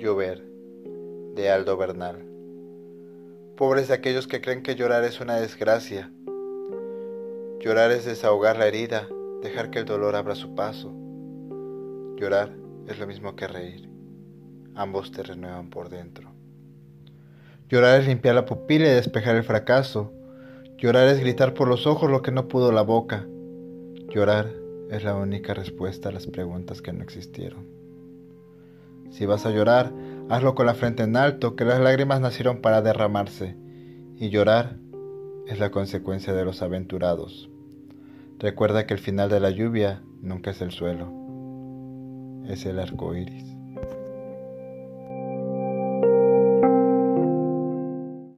Llover, de Aldo Bernal. Pobres de aquellos que creen que llorar es una desgracia. Llorar es desahogar la herida, dejar que el dolor abra su paso. Llorar es lo mismo que reír. Ambos te renuevan por dentro. Llorar es limpiar la pupila y despejar el fracaso. Llorar es gritar por los ojos lo que no pudo la boca. Llorar es la única respuesta a las preguntas que no existieron. Si vas a llorar, hazlo con la frente en alto, que las lágrimas nacieron para derramarse, y llorar es la consecuencia de los aventurados. Recuerda que el final de la lluvia nunca es el suelo, es el arco iris.